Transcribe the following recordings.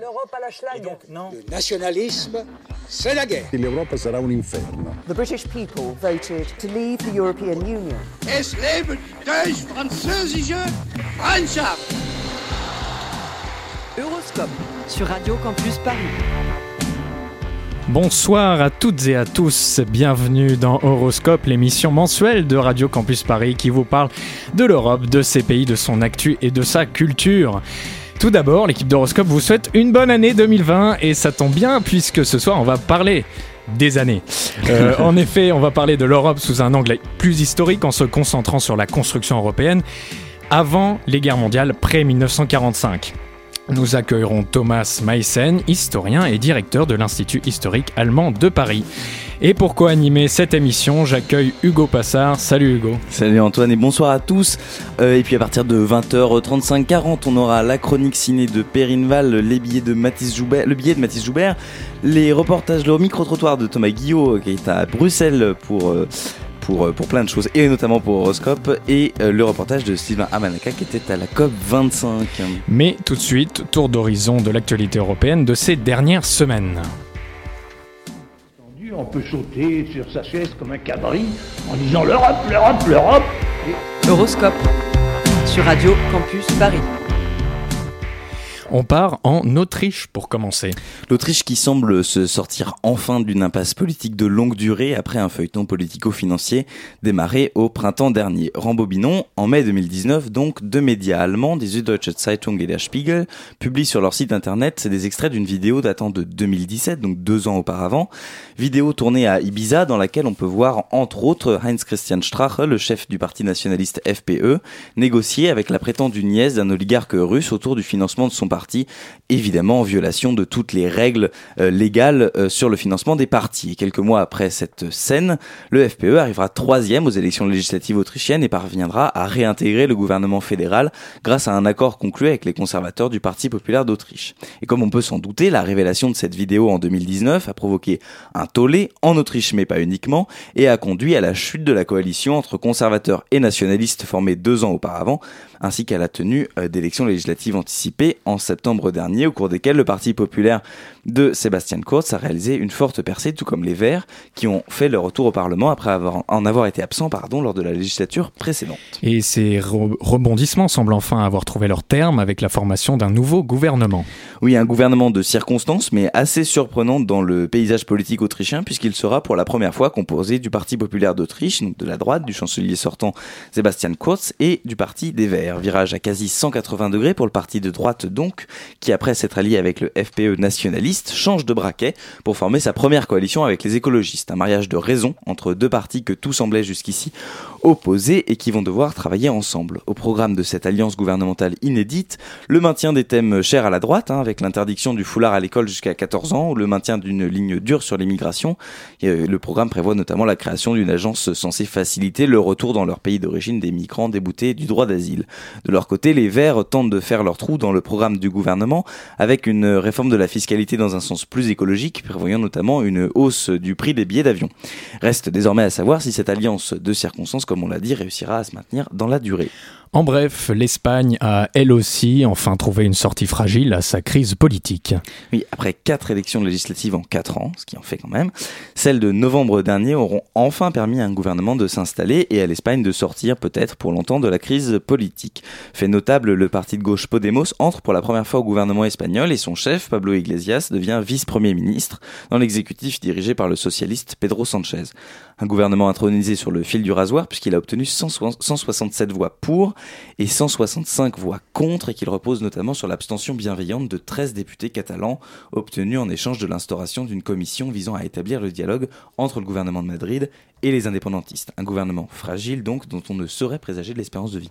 L'Europe à la schlag. Le nationalisme, c'est la guerre. L'Europa sarà un inferno. The British people voted to leave the European Union. Es leben die französische Freundschaft! Euroscope sur Radio Campus Paris. Bonsoir à toutes et à tous, bienvenue dans Horoscope, l'émission mensuelle de Radio Campus Paris qui vous parle de l'Europe, de ses pays, de son actu et de sa culture. Tout d'abord, l'équipe d'Horoscope vous souhaite une bonne année 2020 et ça tombe bien puisque ce soir on va parler des années. Euh, en effet, on va parler de l'Europe sous un angle plus historique en se concentrant sur la construction européenne avant les guerres mondiales près-1945. Nous accueillerons Thomas Meissen, historien et directeur de l'Institut historique allemand de Paris. Et pour co-animer cette émission, j'accueille Hugo Passard. Salut Hugo. Salut Antoine et bonsoir à tous. Euh, et puis à partir de 20h35 40, on aura la chronique ciné de Perrine Val, les billets de Mathis Joubert, le billet de Mathis Joubert, les reportages, le micro-trottoir de Thomas Guillot qui est à Bruxelles pour euh, pour, euh, pour plein de choses, et notamment pour Horoscope, et euh, le reportage de Sylvain Amanaka qui était à la COP 25. Mais tout de suite, tour d'horizon de l'actualité européenne de ces dernières semaines. On peut sauter sur sa chaise comme un cabri en disant l'Europe, l'Europe, l'Europe. Euroscope sur Radio Campus Paris. On part en Autriche pour commencer. L'Autriche qui semble se sortir enfin d'une impasse politique de longue durée après un feuilleton politico-financier démarré au printemps dernier. Rambobinons, en mai 2019, donc, deux médias allemands, des Süddeutsche Zeitung et der Spiegel, publient sur leur site internet des extraits d'une vidéo datant de 2017, donc deux ans auparavant. Vidéo tournée à Ibiza dans laquelle on peut voir entre autres Heinz Christian Strache, le chef du parti nationaliste FPE, négocier avec la prétendue nièce d'un oligarque russe autour du financement de son parti, évidemment en violation de toutes les règles euh, légales euh, sur le financement des partis. Quelques mois après cette scène, le FPE arrivera troisième aux élections législatives autrichiennes et parviendra à réintégrer le gouvernement fédéral grâce à un accord conclu avec les conservateurs du Parti populaire d'Autriche. Et comme on peut s'en douter, la révélation de cette vidéo en 2019 a provoqué un tollé en Autriche mais pas uniquement et a conduit à la chute de la coalition entre conservateurs et nationalistes formée deux ans auparavant ainsi qu'à la tenue euh, d'élections législatives anticipées en septembre dernier, au cours desquelles le Parti populaire de Sébastien Kurz a réalisé une forte percée, tout comme les Verts, qui ont fait leur retour au Parlement après avoir, en avoir été absents pardon, lors de la législature précédente. Et ces re- rebondissements semblent enfin avoir trouvé leur terme avec la formation d'un nouveau gouvernement. Oui, un gouvernement de circonstances, mais assez surprenant dans le paysage politique autrichien, puisqu'il sera pour la première fois composé du Parti populaire d'Autriche, donc de la droite, du chancelier sortant Sébastien Kurz, et du Parti des Verts. Virage à quasi 180 degrés pour le parti de droite donc, qui après s'être allié avec le FPE nationaliste, change de braquet pour former sa première coalition avec les écologistes. Un mariage de raison entre deux partis que tout semblait jusqu'ici opposés et qui vont devoir travailler ensemble. Au programme de cette alliance gouvernementale inédite, le maintien des thèmes chers à la droite, hein, avec l'interdiction du foulard à l'école jusqu'à 14 ans, ou le maintien d'une ligne dure sur l'immigration. Euh, le programme prévoit notamment la création d'une agence censée faciliter le retour dans leur pays d'origine des migrants déboutés du droit d'asile. De leur côté, les Verts tentent de faire leur trou dans le programme du gouvernement, avec une réforme de la fiscalité dans un sens plus écologique, prévoyant notamment une hausse du prix des billets d'avion. Reste désormais à savoir si cette alliance de circonstances, comme on l'a dit, réussira à se maintenir dans la durée. En bref, l'Espagne a elle aussi enfin trouvé une sortie fragile à sa crise politique. Oui, après quatre élections législatives en quatre ans, ce qui en fait quand même, celles de novembre dernier auront enfin permis à un gouvernement de s'installer et à l'Espagne de sortir peut-être pour longtemps de la crise politique. Fait notable, le parti de gauche Podemos entre pour la première fois au gouvernement espagnol et son chef, Pablo Iglesias, devient vice-premier ministre dans l'exécutif dirigé par le socialiste Pedro Sanchez. Un gouvernement intronisé sur le fil du rasoir puisqu'il a obtenu 100 167 voix pour et 165 voix contre et qu'il repose notamment sur l'abstention bienveillante de 13 députés catalans obtenus en échange de l'instauration d'une commission visant à établir le dialogue entre le gouvernement de Madrid et les indépendantistes. Un gouvernement fragile donc dont on ne saurait présager de l'espérance de vie.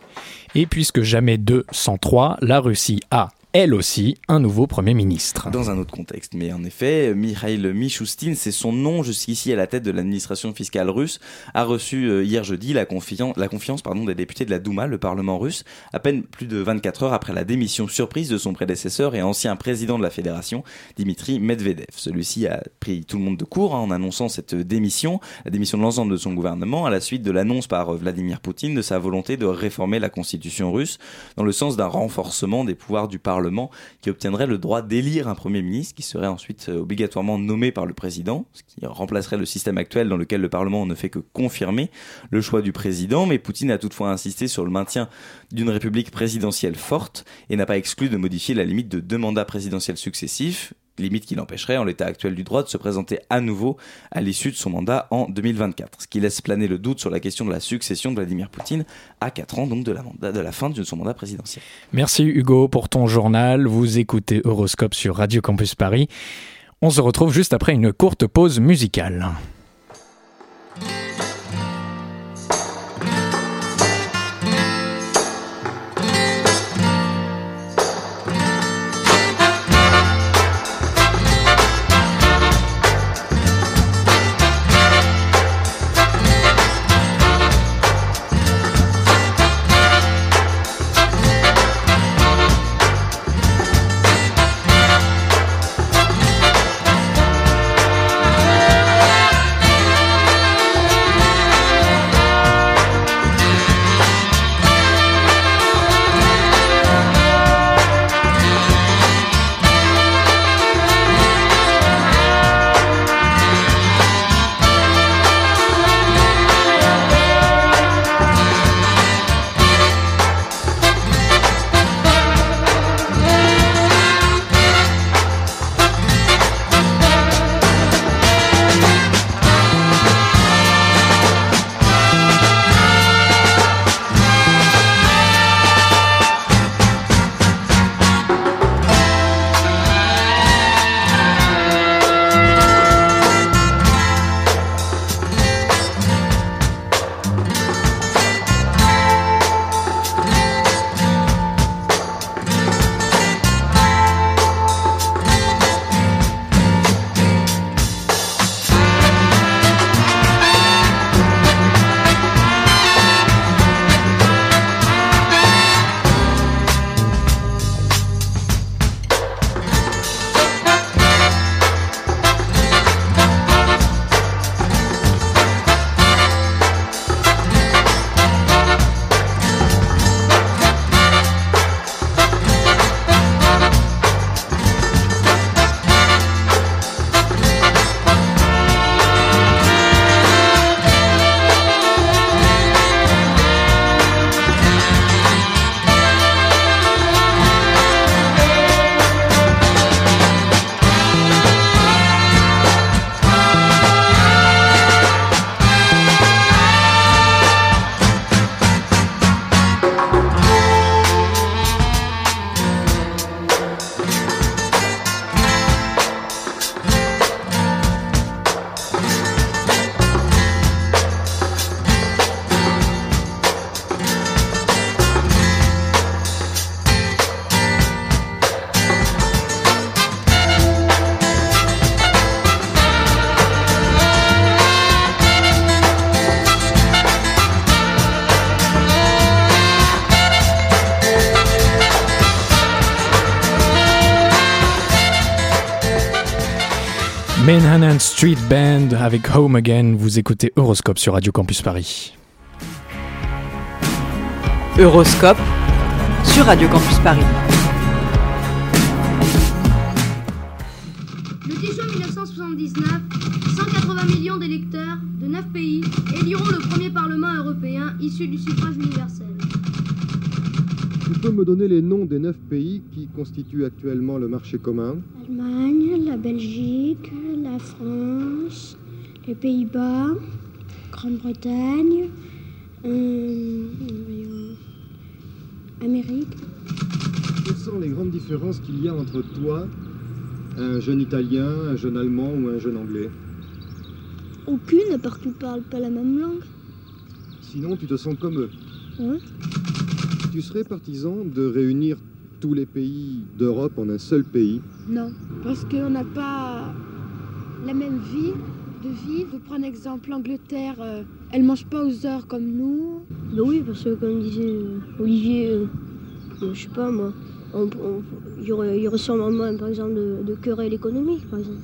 Et puisque jamais 2 sans 3, la Russie a elle aussi un nouveau Premier ministre. Dans un autre contexte, mais en effet, Mikhail Mishustin, c'est son nom jusqu'ici à la tête de l'administration fiscale russe, a reçu euh, hier jeudi la, confian- la confiance pardon, des députés de la Douma, le Parlement russe, à peine plus de 24 heures après la démission surprise de son prédécesseur et ancien président de la fédération, Dimitri Medvedev. Celui-ci a pris tout le monde de court hein, en annonçant cette démission, la démission de l'ensemble de son gouvernement, à la suite de l'annonce par euh, Vladimir Poutine de sa volonté de réformer la constitution russe dans le sens d'un renforcement des pouvoirs du Parlement Qui obtiendrait le droit d'élire un Premier ministre qui serait ensuite euh, obligatoirement nommé par le président, ce qui remplacerait le système actuel dans lequel le Parlement ne fait que confirmer le choix du président. Mais Poutine a toutefois insisté sur le maintien d'une république présidentielle forte et n'a pas exclu de modifier la limite de deux mandats présidentiels successifs, limite qui l'empêcherait en l'état actuel du droit de se présenter à nouveau à l'issue de son mandat en 2024. Ce qui laisse planer le doute sur la question de la succession de Vladimir Poutine à 4 ans donc de la, de la fin de son mandat présidentiel. Merci Hugo pour ton journal. Vous écoutez Horoscope sur Radio Campus Paris. On se retrouve juste après une courte pause musicale. Band avec Home Again. Vous écoutez Euroscope sur Radio Campus Paris. Euroscope sur Radio Campus Paris. Le 10 juin 1979, 180 millions d'électeurs de 9 pays éliront le premier Parlement européen issu du suffrage universel. Tu peux me donner les noms des neuf pays qui constituent actuellement le marché commun? Allemagne, la Belgique, la France, les Pays-Bas, Grande-Bretagne, euh, Amérique. Quelles sont les grandes différences qu'il y a entre toi, un jeune Italien, un jeune Allemand ou un jeune Anglais? Aucune, à part qu'ils ne parlent pas la même langue. Sinon, tu te sens comme eux. Ouais. Tu serais partisan de réunir tous les pays d'Europe en un seul pays? Non, parce qu'on n'a pas la même vie de vie. Vous prenez exemple l'Angleterre, euh, elle mange pas aux heures comme nous. Bah oui, parce que comme disait euh, Olivier, euh, euh, je sais pas moi, on- on- il y aurait, y aurait sûrement moins, par exemple, de, de querelles économiques, par exemple.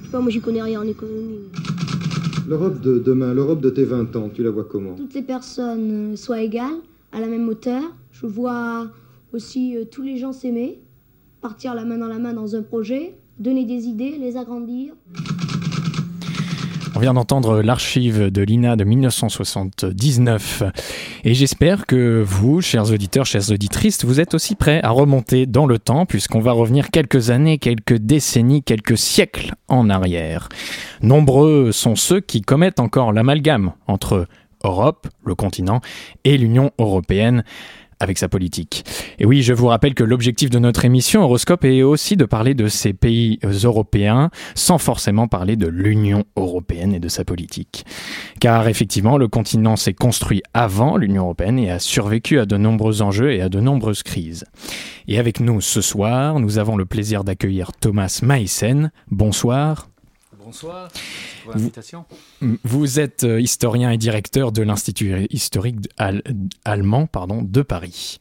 Je sais pas, moi j'y connais rien en économie. L'Europe de demain, l'Europe de tes 20 ans, tu la vois comment? Toutes les personnes euh, soient égales, à la même hauteur. Je vois aussi euh, tous les gens s'aimer. partir la main dans la main dans un projet, donner des idées, les agrandir. On vient d'entendre l'archive de l'INA de 1979 et j'espère que vous, chers auditeurs, chères auditrices, vous êtes aussi prêts à remonter dans le temps puisqu'on va revenir quelques années, quelques décennies, quelques siècles en arrière. Nombreux sont ceux qui commettent encore l'amalgame entre Europe, le continent, et l'Union européenne avec sa politique. Et oui, je vous rappelle que l'objectif de notre émission Horoscope est aussi de parler de ces pays européens sans forcément parler de l'Union européenne et de sa politique. Car effectivement, le continent s'est construit avant l'Union européenne et a survécu à de nombreux enjeux et à de nombreuses crises. Et avec nous ce soir, nous avons le plaisir d'accueillir Thomas Maissen. Bonsoir. Bonsoir, pour l'invitation. Vous êtes euh, historien et directeur de l'Institut historique allemand pardon, de Paris.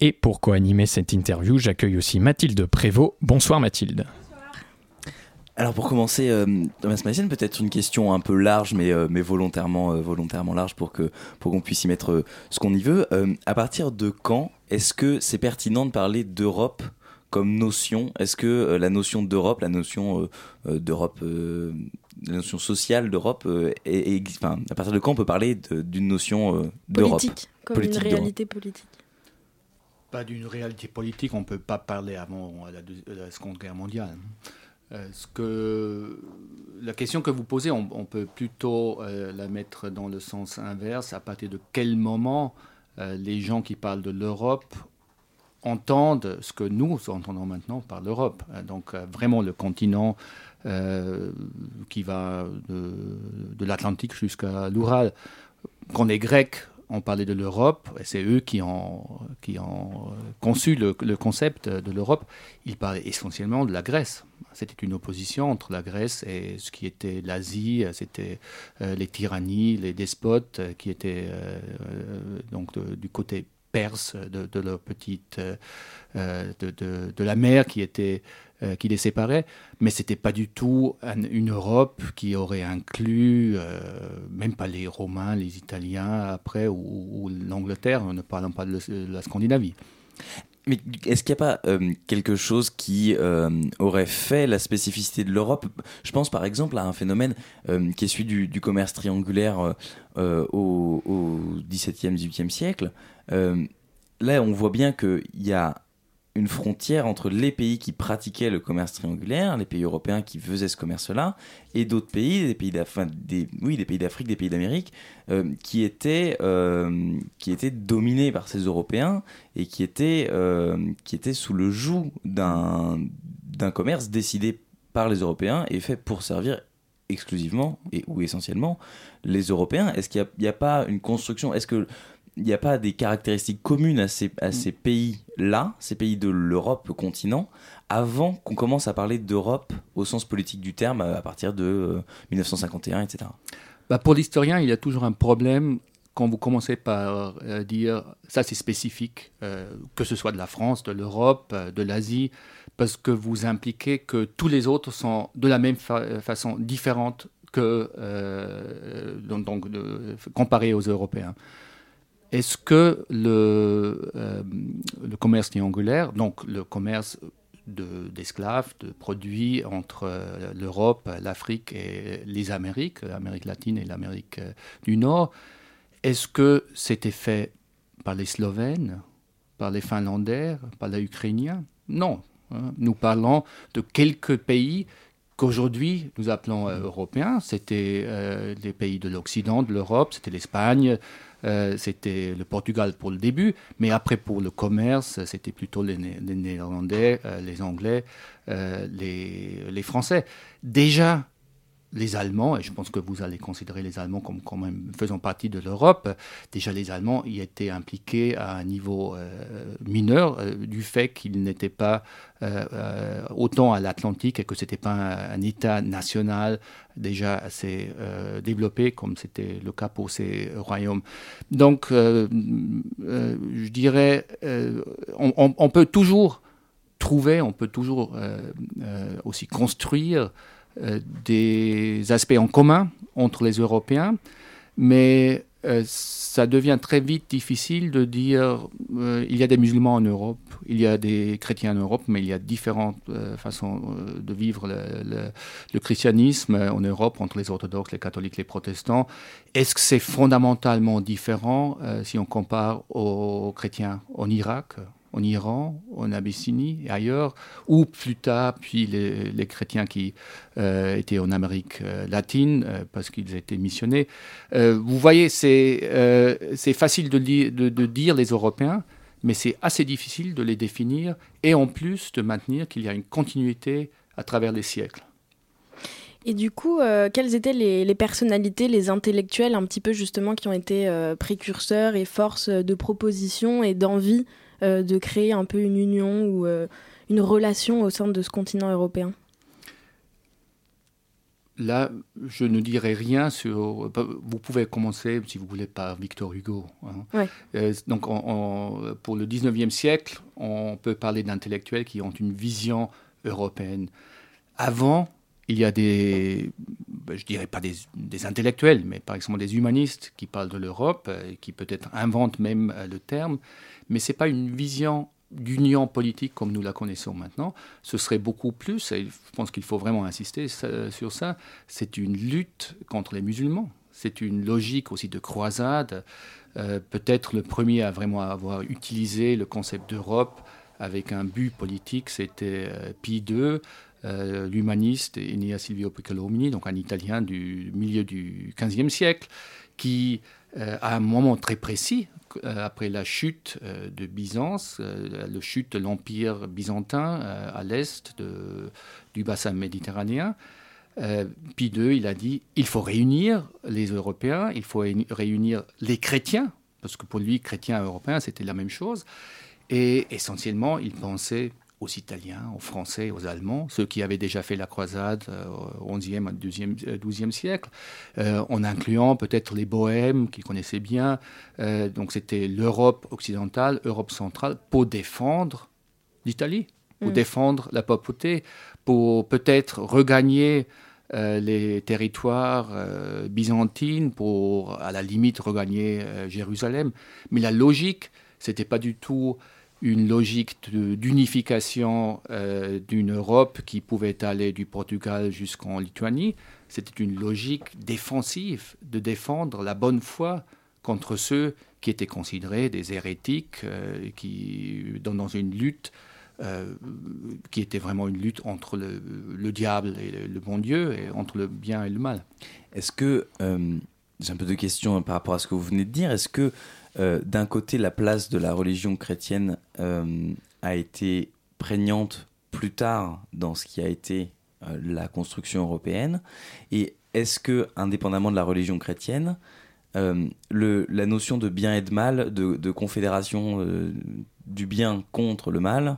Et pour co-animer cette interview, j'accueille aussi Mathilde Prévost. Bonsoir Mathilde. Alors pour commencer, euh, Thomas Massienne, peut-être une question un peu large, mais, euh, mais volontairement, volontairement large pour qu'on puisse y mettre ce qu'on y veut. à partir de quand est-ce que c'est pertinent de parler d'Europe comme notion Est-ce que euh, la notion d'Europe, la notion euh, euh, d'Europe, la notion sociale d'Europe, est, enfin, à partir de quand on peut parler d'une notion d'Europe? Politique, comme une réalité politique Pas d'une réalité politique, on ne peut pas parler avant la, Seconde Guerre mondiale. ce que, la question que vous posez, on, on peut plutôt la mettre dans le sens inverse. À partir de quel moment les gens qui parlent de l'Europe entendent ce que nous entendons maintenant par l'Europe. Euh, donc euh, vraiment le continent euh, qui va de, l'Atlantique jusqu'à l'Oural. Quand les Grecs ont parlé de l'Europe, et c'est eux qui ont, conçu le, concept de l'Europe, ils parlaient essentiellement de la Grèce. C'était une opposition entre la Grèce et ce qui était l'Asie, c'était les tyrannies, les despotes qui étaient donc du côté perse de, leur petite euh, de, de, la mer qui était euh, qui les séparait, mais c'était pas du tout une Europe qui aurait inclus euh, même pas les Romains, les Italiens après ou, l'Angleterre, ne parlant pas de, la Scandinavie. Mais est-ce qu'il n'y a pas quelque chose qui aurait fait la spécificité de l'Europe? Je pense par exemple à un phénomène qui est celui du, commerce triangulaire au, XVIIe, XVIIIe siècle. Euh, là, on voit bien qu'il y a une frontière entre les pays qui pratiquaient le commerce triangulaire, les pays européens qui faisaient ce commerce-là, et d'autres pays, des pays d'Afrique, des, pays d'Amérique, euh, qui étaient euh, qui étaient dominés par ces Européens et qui étaient qui étaient sous le joug d'un d'un commerce décidé par les Européens et fait pour servir exclusivement et ou essentiellement les Européens. Est-ce qu'il n'y a, a, pas une construction? Est-ce que il n'y a pas des caractéristiques communes à ces, à ces pays-là, ces pays de l'Europe continent, avant qu'on commence à parler d'Europe au sens politique du terme à partir de 1951, euh, etc. Bah pour l'historien, il y a toujours un problème quand vous commencez par euh, dire ça c'est spécifique, euh, que ce soit de la France, de l'Europe, de l'Asie, parce que vous impliquez que tous les autres sont de la même façon différentes que donc, donc comparés aux Européens. Est-ce que le, euh, commerce triangulaire, donc le commerce d'esclaves, de, produits entre euh, l'Europe, l'Afrique et les Amériques, l'Amérique latine et l'Amérique euh, du Nord, est-ce que c'était fait par les Slovènes, par les Finlandais, par les Ukrainiens? Non. Hein. Nous parlons de quelques pays qu'aujourd'hui nous appelons européens. C'était les pays de l'Occident, de l'Europe, c'était l'Espagne, euh, c'était le Portugal pour le début, mais après pour le commerce, c'était plutôt les, Néerlandais, euh, les Anglais, euh, les, les, Français. Déjà, les Allemands, et je pense que vous allez considérer les Allemands comme quand même faisant partie de l'Europe, déjà les Allemands y étaient impliqués à un niveau euh, mineur euh, du fait qu'ils n'étaient pas euh, autant à l'Atlantique et que ce n'était pas un, État national déjà assez développé comme c'était le cas pour ces royaumes. Donc, je dirais, on, peut toujours trouver, on peut toujours aussi construire des aspects en commun entre les Européens, mais euh, ça devient très vite difficile de dire euh, il y a des musulmans en Europe, il y a des chrétiens en Europe, mais il y a différentes euh, façons de vivre le, christianisme en Europe entre les orthodoxes, les catholiques, les protestants. Est-ce que c'est fondamentalement différent si on compare aux chrétiens en Irak, en Iran, en Abyssinie et ailleurs, ou plus tard, puis les, chrétiens qui euh, étaient en Amérique euh, latine euh, parce qu'ils étaient missionnés. vous voyez, c'est facile de, dire les Européens, mais c'est assez difficile de les définir et en plus de maintenir qu'il y a une continuité à travers les siècles. Et du coup, quelles étaient les, personnalités, les intellectuels un petit peu justement qui ont été précurseurs et force de proposition et d'envie de créer un peu une union ou euh, une relation au sein de ce continent européen Là, je ne dirai rien sur. Vous pouvez commencer, si vous voulez, par Victor Hugo. Hein. Euh, donc, pour le 19e siècle, on peut parler d'intellectuels qui ont une vision européenne. Avant, il y a des, ben, je dirais pas des, des, intellectuels, mais par exemple des humanistes qui parlent de l'Europe, qui peut-être inventent même le terme, mais ce n'est pas une vision d'union politique comme nous la connaissons maintenant. Ce serait beaucoup plus, et je pense qu'il faut vraiment insister sur ça, c'est une lutte contre les musulmans. C'est une logique aussi de croisade. Euh, peut-être le premier à vraiment avoir utilisé le concept d'Europe avec un but politique, c'était euh, Pie II, euh, l'humaniste Enea Silvio Piccolomini, donc un Italien du milieu du XVe siècle, qui, à un moment très précis, euh, après la chute euh, de Byzance, euh, la chute de l'Empire byzantin à l'est du bassin méditerranéen, Pie II, il a dit il faut réunir les Européens, il faut réunir les chrétiens, parce que pour lui, chrétiens et européens, c'était la même chose. Et essentiellement, il pensait aux Italiens, aux Français, aux Allemands, ceux qui avaient déjà fait la croisade euh, au XIe, XIIe, XIIe siècle, euh, en incluant peut-être les Bohèmes qu'ils connaissaient bien. Euh, donc c'était l'Europe occidentale, Europe centrale, pour défendre l'Italie, pour mm. défendre la papauté, pour peut-être regagner les territoires byzantines, pour à la limite regagner Jérusalem. Mais la logique, c'était pas du tout une logique d'unification euh, d'une Europe qui pouvait aller du Portugal jusqu'en Lituanie. C'était une logique défensive, de défendre la bonne foi contre ceux qui étaient considérés des hérétiques, euh, qui, dans, une lutte euh, qui était vraiment une lutte entre le, diable et le, bon Dieu, et entre le bien et le mal. Est-ce que, j'ai un peu de questions par rapport à ce que vous venez de dire, est-ce que euh, d'un côté, la place de la religion chrétienne euh, a été prégnante plus tard dans ce qui a été euh, la construction européenne. Et est-ce que, indépendamment de la religion chrétienne, la notion de bien et de mal, de confédération du bien contre le mal,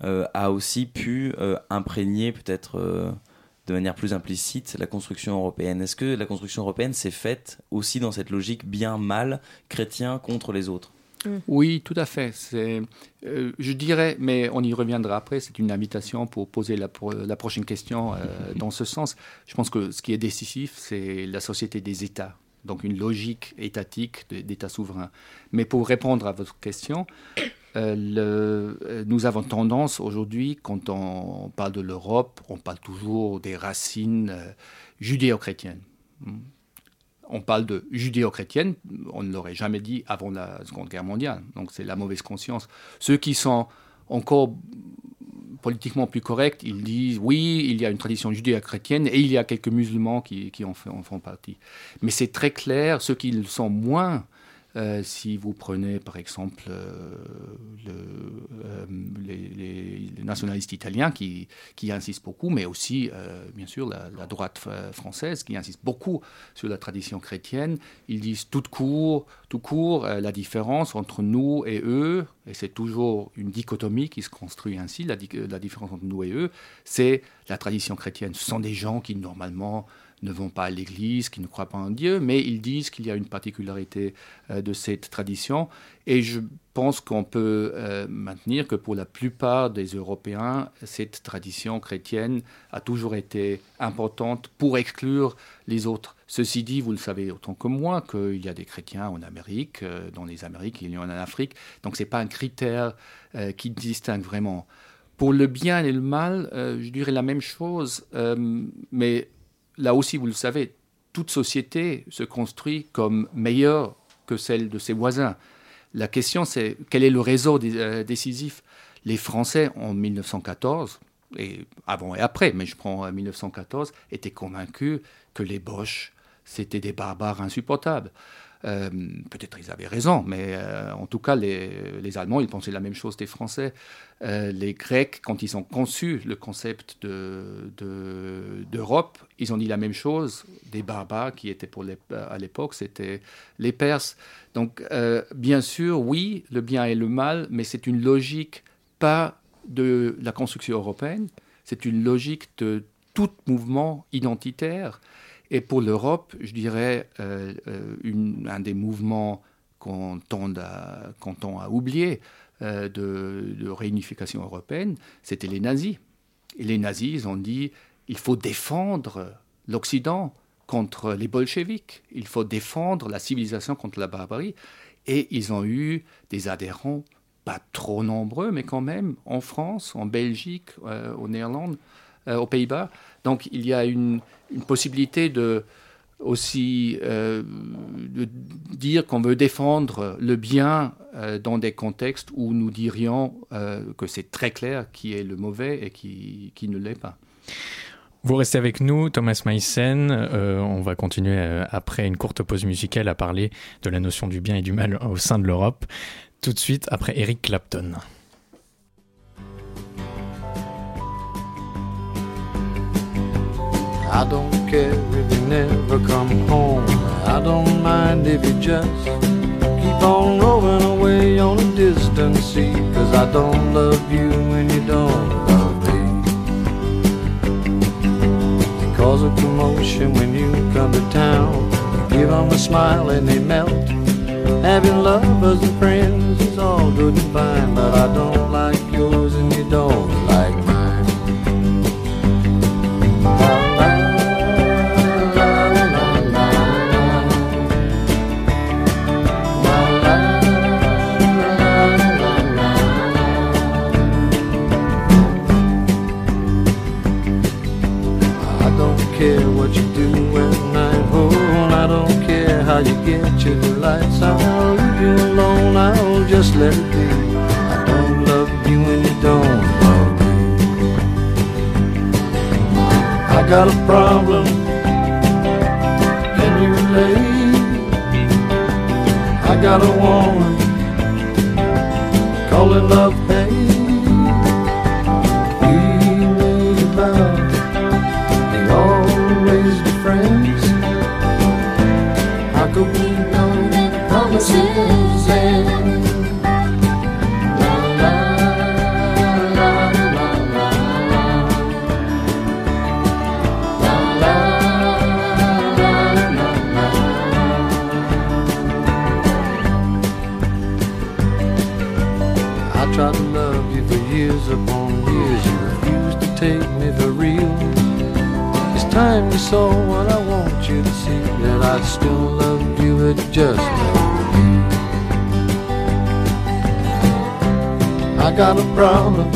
a aussi pu imprégner peut-être de manière plus implicite la construction européenne. Est-ce que la construction européenne s'est faite aussi dans cette logique bien-mal chrétien contre les autres? Mm. oui, tout à fait. C'est, euh, je dirais, mais on y reviendra après, c'est une invitation pour poser la, la prochaine question euh, dans ce sens. Je pense que ce qui est décisif, c'est la société des États, donc une logique étatique d'État souverain. Mais pour répondre à votre question, le, euh, nous avons tendance aujourd'hui, quand on parle de l'Europe, on parle toujours des racines euh, judéo-chrétiennes. Hmm. On parle de judéo-chrétienne, on ne l'aurait jamais dit avant la Seconde Guerre mondiale. Donc c'est la mauvaise conscience. Ceux qui sont encore politiquement plus corrects, ils disent oui, il y a une tradition judéo-chrétienne et il y a quelques musulmans qui, en, font partie. Mais c'est très clair, ceux qui sont moins, euh, si vous prenez par exemple euh, euh, les, nationalistes italiens qui, insistent beaucoup, mais aussi bien sûr la, droite française qui insiste beaucoup sur la tradition chrétienne, ils disent tout court, tout court la différence entre nous et eux, et c'est toujours une dichotomie qui se construit ainsi, la différence entre nous et eux, c'est la tradition chrétienne. Ce sont des gens qui normalement ne vont pas à l'église, qui ne croient pas en Dieu, mais ils disent qu'il y a une particularité euh, de cette tradition. Et je pense qu'on peut euh, maintenir que pour la plupart des Européens, cette tradition chrétienne a toujours été importante pour exclure les autres. Ceci dit, vous le savez autant que moi qu'il y a des chrétiens en Amérique, euh, dans les Amériques, il y en a en Afrique. Donc ce n'est pas un critère qui distingue vraiment. Pour le bien et le mal, je dirais la même chose, mais là aussi, vous le savez, toute société se construit comme meilleure que celle de ses voisins. La question, c'est quel est le réseau euh, décisif? Les Français, en 1914, et avant et après, mais je prends 1914, euh, étaient convaincus que les Boches, c'était des barbares insupportables. Euh, peut-être ils avaient raison, mais euh, en tout cas, les, Allemands, ils pensaient la même chose des Français. Euh, les Grecs, quand ils ont conçu le concept d'Europe, de, ils ont dit la même chose des barbares qui étaient pour à l'époque, c'était les Perses. Donc, bien sûr, oui, le bien et le mal, mais c'est une logique pas de la construction européenne, c'est une logique de tout mouvement identitaire et pour l'Europe, je dirais, euh, euh, un des mouvements qu'on tend à, à oublier euh, de, réunification européenne, c'était les nazis. Et les nazis, ils ont dit, il faut défendre l'Occident contre les bolcheviks, il faut défendre la civilisation contre la barbarie. Et ils ont eu des adhérents, pas trop nombreux, mais quand même, en France, en Belgique, au Néerlande, aux Pays-Bas. Donc il y a une, possibilité de aussi euh, de dire qu'on veut défendre le bien euh, dans des contextes où nous dirions euh, que c'est très clair qui est le mauvais et qui, qui ne l'est pas. Vous restez avec nous, Thomas Meissen. on va continuer après une courte pause musicale à parler de la notion du bien et du mal au sein de l'Europe. Tout de suite après Eric Clapton. I don't care if you never come home. I don't mind if you just keep on rolling away on a distant sea. Cause I don't love you when you don't love me. Cause a commotion when you come to town. You give them a smile and they melt. Having lovers and friends is all good and fine, but I don't get your lights. I'll leave you alone, I'll just let it be. I don't love you and you don't love me. I got a problem, can you relate? I got a woman, call it love you what I want you to see that I still love you had just. I got a problem.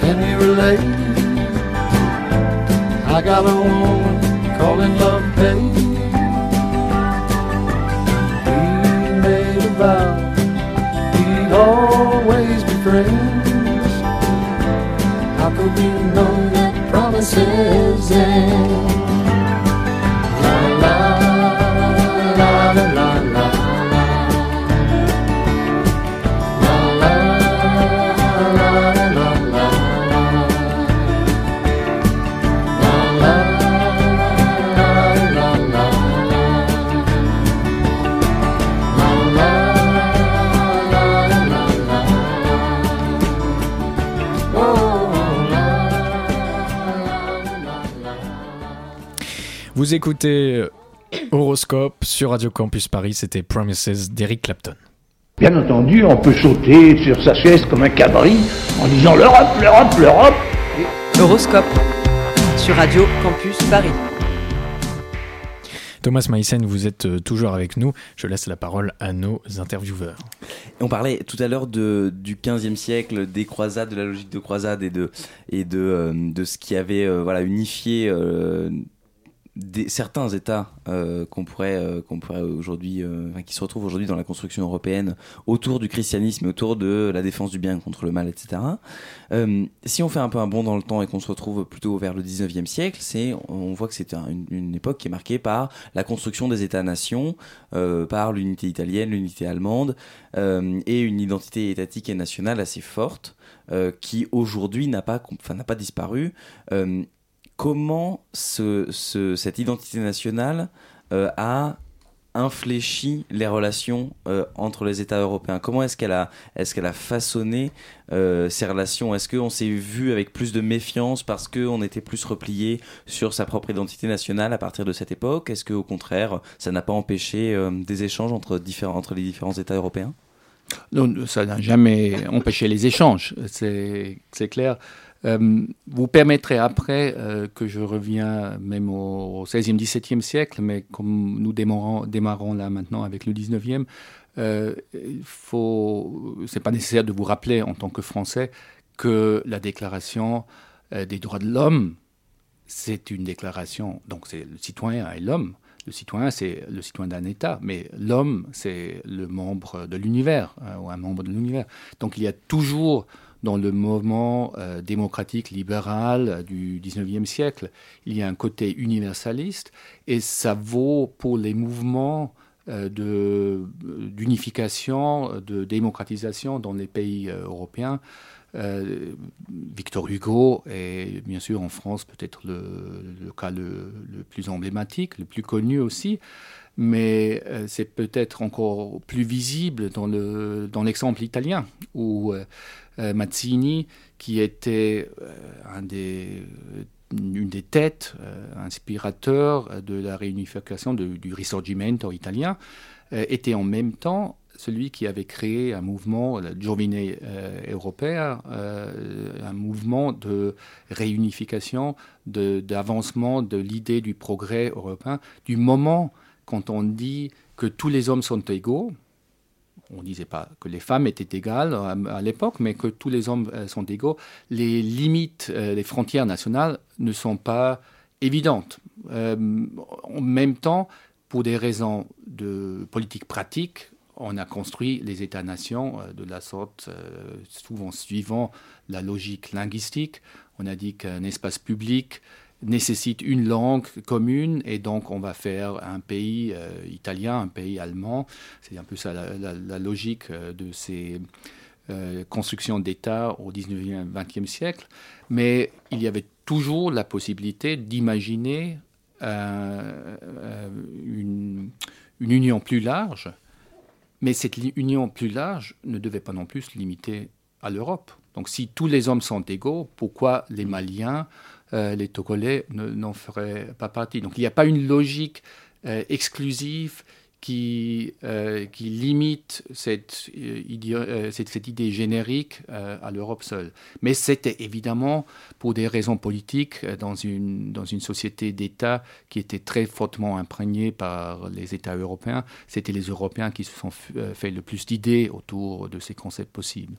Can you relate? I got a woman calling love pain. We made a vow we'd always be friends. How could we know that Vous écoutez euh, Horoscope sur Radio Campus Paris, c'était Promises d'Eric Clapton. Bien entendu, on peut sauter sur sa chaise comme un cabri en disant l'Europe, l'Europe, l'Europe. Horoscope sur Radio Campus Paris. Thomas Meissen, vous êtes euh, toujours avec nous. Je laisse la parole à nos intervieweurs. On parlait tout à l'heure de, du 15e siècle, des croisades, de la logique de croisade et de, et de, euh, de ce qui avait euh, voilà, unifié euh, certains États euh, qu'on pourrait, euh, qu'on pourrait aujourd'hui, euh, qui se retrouvent aujourd'hui dans la construction européenne autour du christianisme, autour de la défense du bien contre le mal, etc. Si on fait un peu un bond dans le temps et qu'on se retrouve plutôt vers le 19e siècle, c'est, on voit que c'est un- une, époque qui est marquée par la construction des États-nations, par l'unité italienne, l'unité allemande, et une identité étatique et nationale assez forte, qui aujourd'hui n'a pas, n'a pas disparu. Comment ce, ce- cette identité nationale euh, a infléchi les relations euh, entre les États européens? Comment est-ce qu'elle a, est qu'elle a façonné euh, ces relations? Est-ce qu'on s'est vu avec plus de méfiance parce qu'on était plus replié sur sa propre identité nationale à partir de cette époque? Est-ce qu'au contraire, ça n'a pas empêché des échanges entre, entre les différents États européens? Non, ça n'a jamais empêché les échanges, c'est clair. Euh, vous permettrez après euh, que je reviens même au 16e, 17e siècle, mais comme nous démarrons, là maintenant avec le 19e, euh, faut, c'est pas nécessaire de vous rappeler en tant que Français que la déclaration euh, des droits de l'homme, c'est une déclaration, donc c'est le citoyen et l'homme. Le citoyen, c'est le citoyen d'un État, mais l'homme, c'est le membre de l'univers, ou un membre de l'univers. Donc il y a toujours dans le mouvement euh, démocratique libéral euh, du 19e siècle, il y a un côté universaliste, et ça vaut pour les mouvements euh, d'unification, de démocratisation dans les pays européens. Victor Hugo est bien sûr en France peut-être le, cas le, plus emblématique, le plus connu aussi, mais c'est peut-être encore plus visible dans le dans l'exemple italien où Mazzini, qui était euh, un des une des têtes euh, inspirateurs de la réunification du Risorgimento italien, euh, était en même temps celui qui avait créé un mouvement, le Giovine euh, euh, un mouvement de réunification, d'avancement de, l'idée du progrès européen, du moment quand on dit que tous les hommes sont égaux, on ne disait pas que les femmes étaient égales à, l'époque, mais que tous les hommes euh, sont égaux, les limites, euh, les frontières nationales ne sont pas évidentes. Euh, en même temps, pour des raisons de politique pratique, on a construit les États-nations de la sorte, souvent suivant la logique linguistique. On a dit qu'un espace public nécessite une langue commune et donc on va faire un pays euh, italien, un pays allemand. C'est un peu ça la, logique euh, de ces euh, constructions d'État au 19e, 20e siècle. Mais il y avait toujours la possibilité d'imaginer une, une union plus large. Mais cette union plus large ne devait pas non plus se limiter à l'Europe. Donc si tous les hommes sont égaux, pourquoi les Maliens, les Togolais ne- n'en feraient pas partie Donc il n'y a pas une logique euh, exclusive qui, euh, qui limite cette, euh, idée, euh, cette, idée générique euh, à l'Europe seule. Mais c'était évidemment pour des raisons politiques euh, dans une, dans une société d'États qui était très fortement imprégnée par les États européens. C'était les Européens qui se sont euh, fait le plus d'idées autour de ces concepts possibles.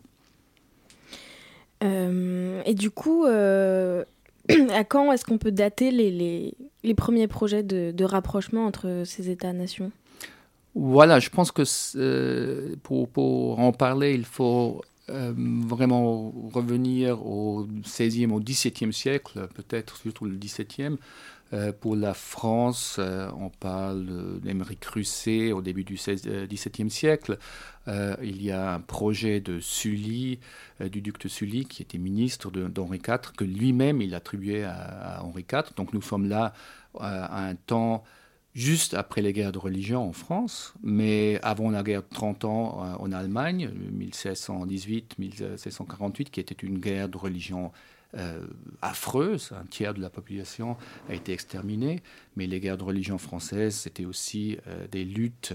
Euh, et du coup, euh, à quand est-ce qu'on peut dater les, premiers projets de, rapprochement entre ces États-nations? Voilà, je pense que euh, pour en parler, il faut euh, vraiment revenir au 16e, au 17e siècle, peut-être surtout le 17e. Euh, pour la France, euh, on parle d'Émeric Crusset au début du 16, euh, XVIIe siècle. Il y a un projet de Sully, du duc de Sully, qui était ministre d'Henri IV, que lui-même il attribuait à, à Henri IV. Donc nous sommes là à un temps juste après les guerres de religion en France, mais avant la guerre de 30 ans euh, en Allemagne, 1618-1648, qui était une guerre de religion affreuse. Un tiers de la population a été exterminé, mais les guerres de religion françaises, c'était aussi des luttes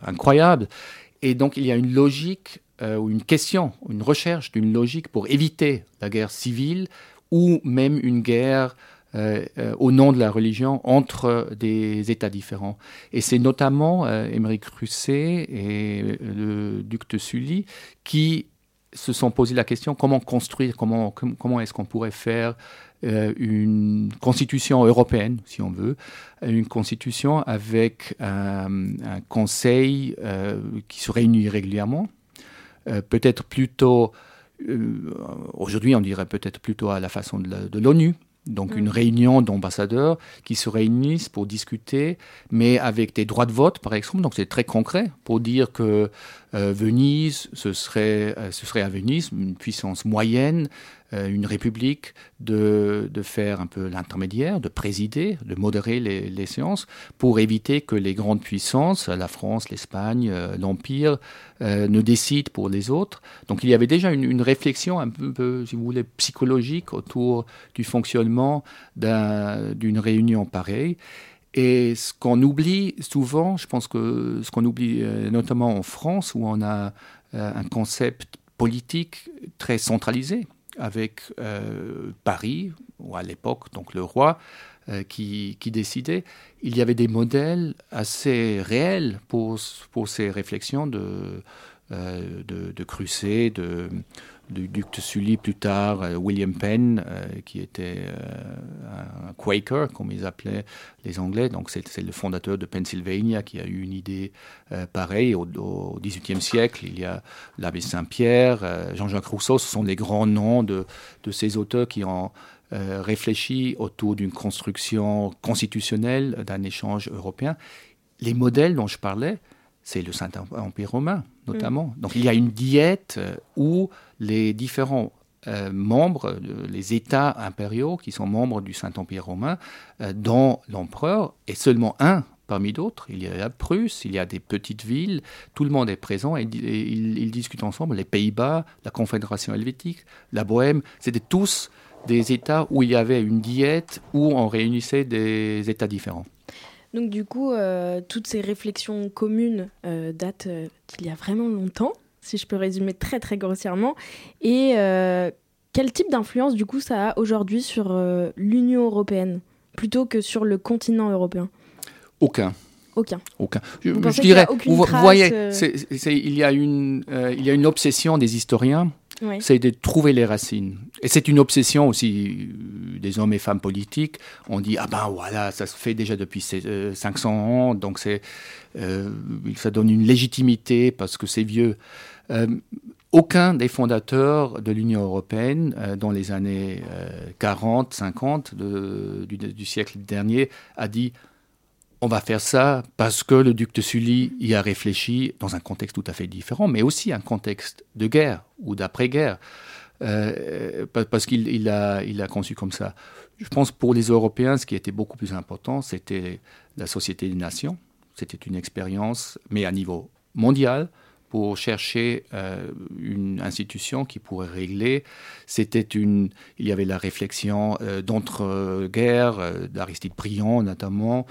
incroyables. Et donc il y a une logique ou une question, une recherche d'une logique pour éviter la guerre civile ou même une guerre euh, euh, au nom de la religion entre des États différents. Et c'est notamment euh, Émeric Russet et le duc de Sully qui se sont posé la question comment construire, comment, comment est-ce qu'on pourrait faire une constitution européenne, si on veut, une constitution avec un, conseil qui se réunit régulièrement, peut-être plutôt, aujourd'hui on dirait peut-être plutôt à la façon de l'ONU, donc une mm. réunion d'ambassadeurs qui se réunissent pour discuter, mais avec des droits de vote, par exemple. Donc c'est très concret pour dire que Venise, ce serait, euh, ce serait à Venise une puissance moyenne euh, une république de, de, faire un peu l'intermédiaire, de présider, de modérer les, les, séances pour éviter que les grandes puissances, la France, l'Espagne, euh, l'Empire, euh, ne décident pour les autres. Donc il y avait déjà une, une réflexion un peu, si vous voulez, psychologique autour du fonctionnement d'une réunion pareille. Et ce qu'on oublie souvent, je pense que ce qu'on oublie notamment en France, où on a un concept politique très centralisé, avec euh, Paris, ou à l'époque donc le roi, euh, qui, décidait, il y avait des modèles assez réels pour, ces réflexions de, euh, de, de Crucé, de, du duc de Sully, plus tard euh, William Penn, euh, qui était euh, un Quaker, comme ils appelaient les Anglais. Donc c'est le fondateur de Pennsylvania qui a eu une idée pareille au, XVIIIe siècle. Il y a l'abbé Saint-Pierre, Jean-Jacques Rousseau, ce sont les grands noms de, de ces auteurs qui ont réfléchi autour d'une construction constitutionnelle, d'un échange européen. Les modèles dont je parlais, c'est le Saint-Empire romain, notamment. Mm. Donc il y a une diète où les différents euh, membres, les États impériaux qui sont membres du Saint-Empire romain, euh, dont l'empereur est seulement un parmi d'autres. Il y a la Prusse, il y a des petites villes, tout le monde est présent et, ils, discutent ensemble. Les Pays-Bas, la Confédération helvétique, la Bohème, c'était tous des États où il y avait une diète, où on réunissait des États différents. Donc du coup, euh, toutes ces réflexions communes datent d'il y a vraiment longtemps si je peux résumer très très grossièrement. Et euh, quel type d'influence du coup ça a aujourd'hui sur euh, l'Union européenne plutôt que sur le continent européen? Aucun. Aucun. Aucun. Je, dirais, vous, voyez, euh il, y a une, il y a une obsession des historiens, c'est de trouver les racines. Et c'est une obsession aussi des hommes et femmes politiques. On dit, ah ben voilà, ça se fait déjà depuis 500 ans, donc c'est, ça donne une légitimité parce que c'est vieux. Euh, aucun des fondateurs de l'Union européenne euh, dans les années 40, euh, 50 du, siècle dernier a dit on va faire ça parce que le duc de Sully y a réfléchi dans un contexte tout à fait différent, mais aussi un contexte de guerre ou d'après-guerre, parce qu'il il a, il a conçu comme ça. Je pense pour les Européens, ce qui était beaucoup plus important, c'était la Société des Nations. C'était une expérience, mais à niveau mondial, pour chercher euh, une institution qui pourrait régler. C'était une, il y avait la réflexion euh, d'entre-guerres, euh, d'Aristide Briand notamment,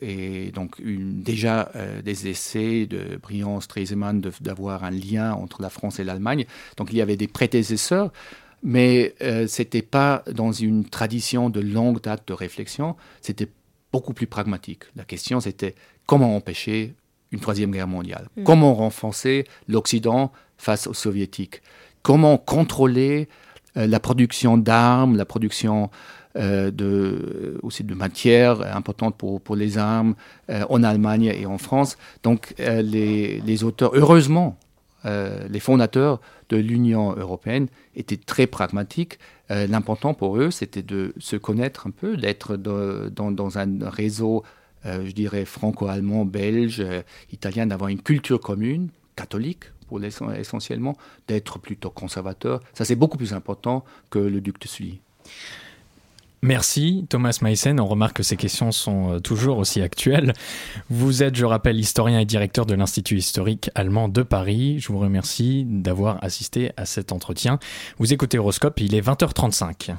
et donc déjà des essais de Briand, Stresemann d'avoir un lien entre la France et l'Allemagne. Donc il y avait des prédécesseurs mais ce n'était pas dans une tradition de longue date de réflexion, c'était beaucoup plus pragmatique. La question c'était comment empêcher une troisième guerre mondiale. Mm. Comment renforcer l'Occident face aux soviétiques? Comment contrôler euh, la production d'armes, la production euh, de, aussi de matières importantes pour, pour les armes euh, en Allemagne et en France? Donc les, les, auteurs, heureusement, les fondateurs de l'Union européenne étaient très pragmatiques. L'important pour eux, c'était de se connaître un peu, d'être dans, dans un réseau euh, je dirais, franco-allemand, belge, euh, italien, d'avoir une culture commune, catholique pour essentiellement, d'être plutôt conservateur. Ça, c'est beaucoup plus important que le duc de Sully. Merci Thomas Meissen. On remarque que ces questions sont euh, toujours aussi actuelles. Vous êtes, je rappelle, historien et directeur de l'Institut historique allemand de Paris. Je vous remercie d'avoir assisté à cet entretien. Vous écoutez Horoscope, il est 20h35.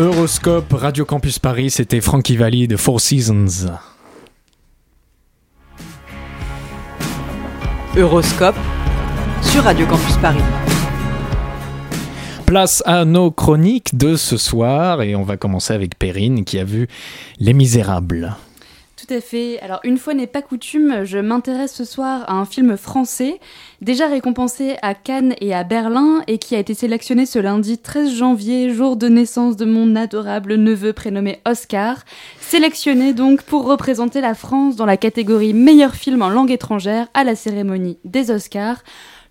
Euroscope, Radio Campus Paris, c'était Frankie Valli de Four Seasons. Euroscope sur Radio Campus Paris. Place à nos chroniques de ce soir et on va commencer avec Perrine qui a vu Les Misérables. Tout à fait. Alors, une fois n'est pas coutume, je m'intéresse ce soir à un film français, déjà récompensé à Cannes et à Berlin, et qui a été sélectionné ce lundi 13 janvier, jour de naissance de mon adorable neveu prénommé Oscar, sélectionné donc pour représenter la France dans la catégorie meilleur film en langue étrangère à la cérémonie des Oscars,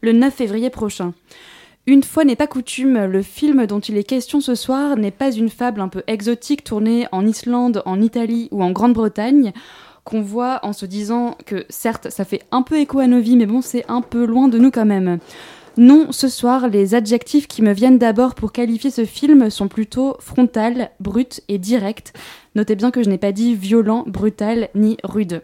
le 9 février prochain. Une fois n'est pas coutume, le film dont il est question ce soir n'est pas une fable un peu exotique tournée en Islande, en Italie ou en Grande-Bretagne, qu'on voit en se disant que certes ça fait un peu écho à nos vies, mais bon c'est un peu loin de nous quand même. Non, ce soir, les adjectifs qui me viennent d'abord pour qualifier ce film sont plutôt frontal, brut et direct. Notez bien que je n'ai pas dit violent, brutal ni rude.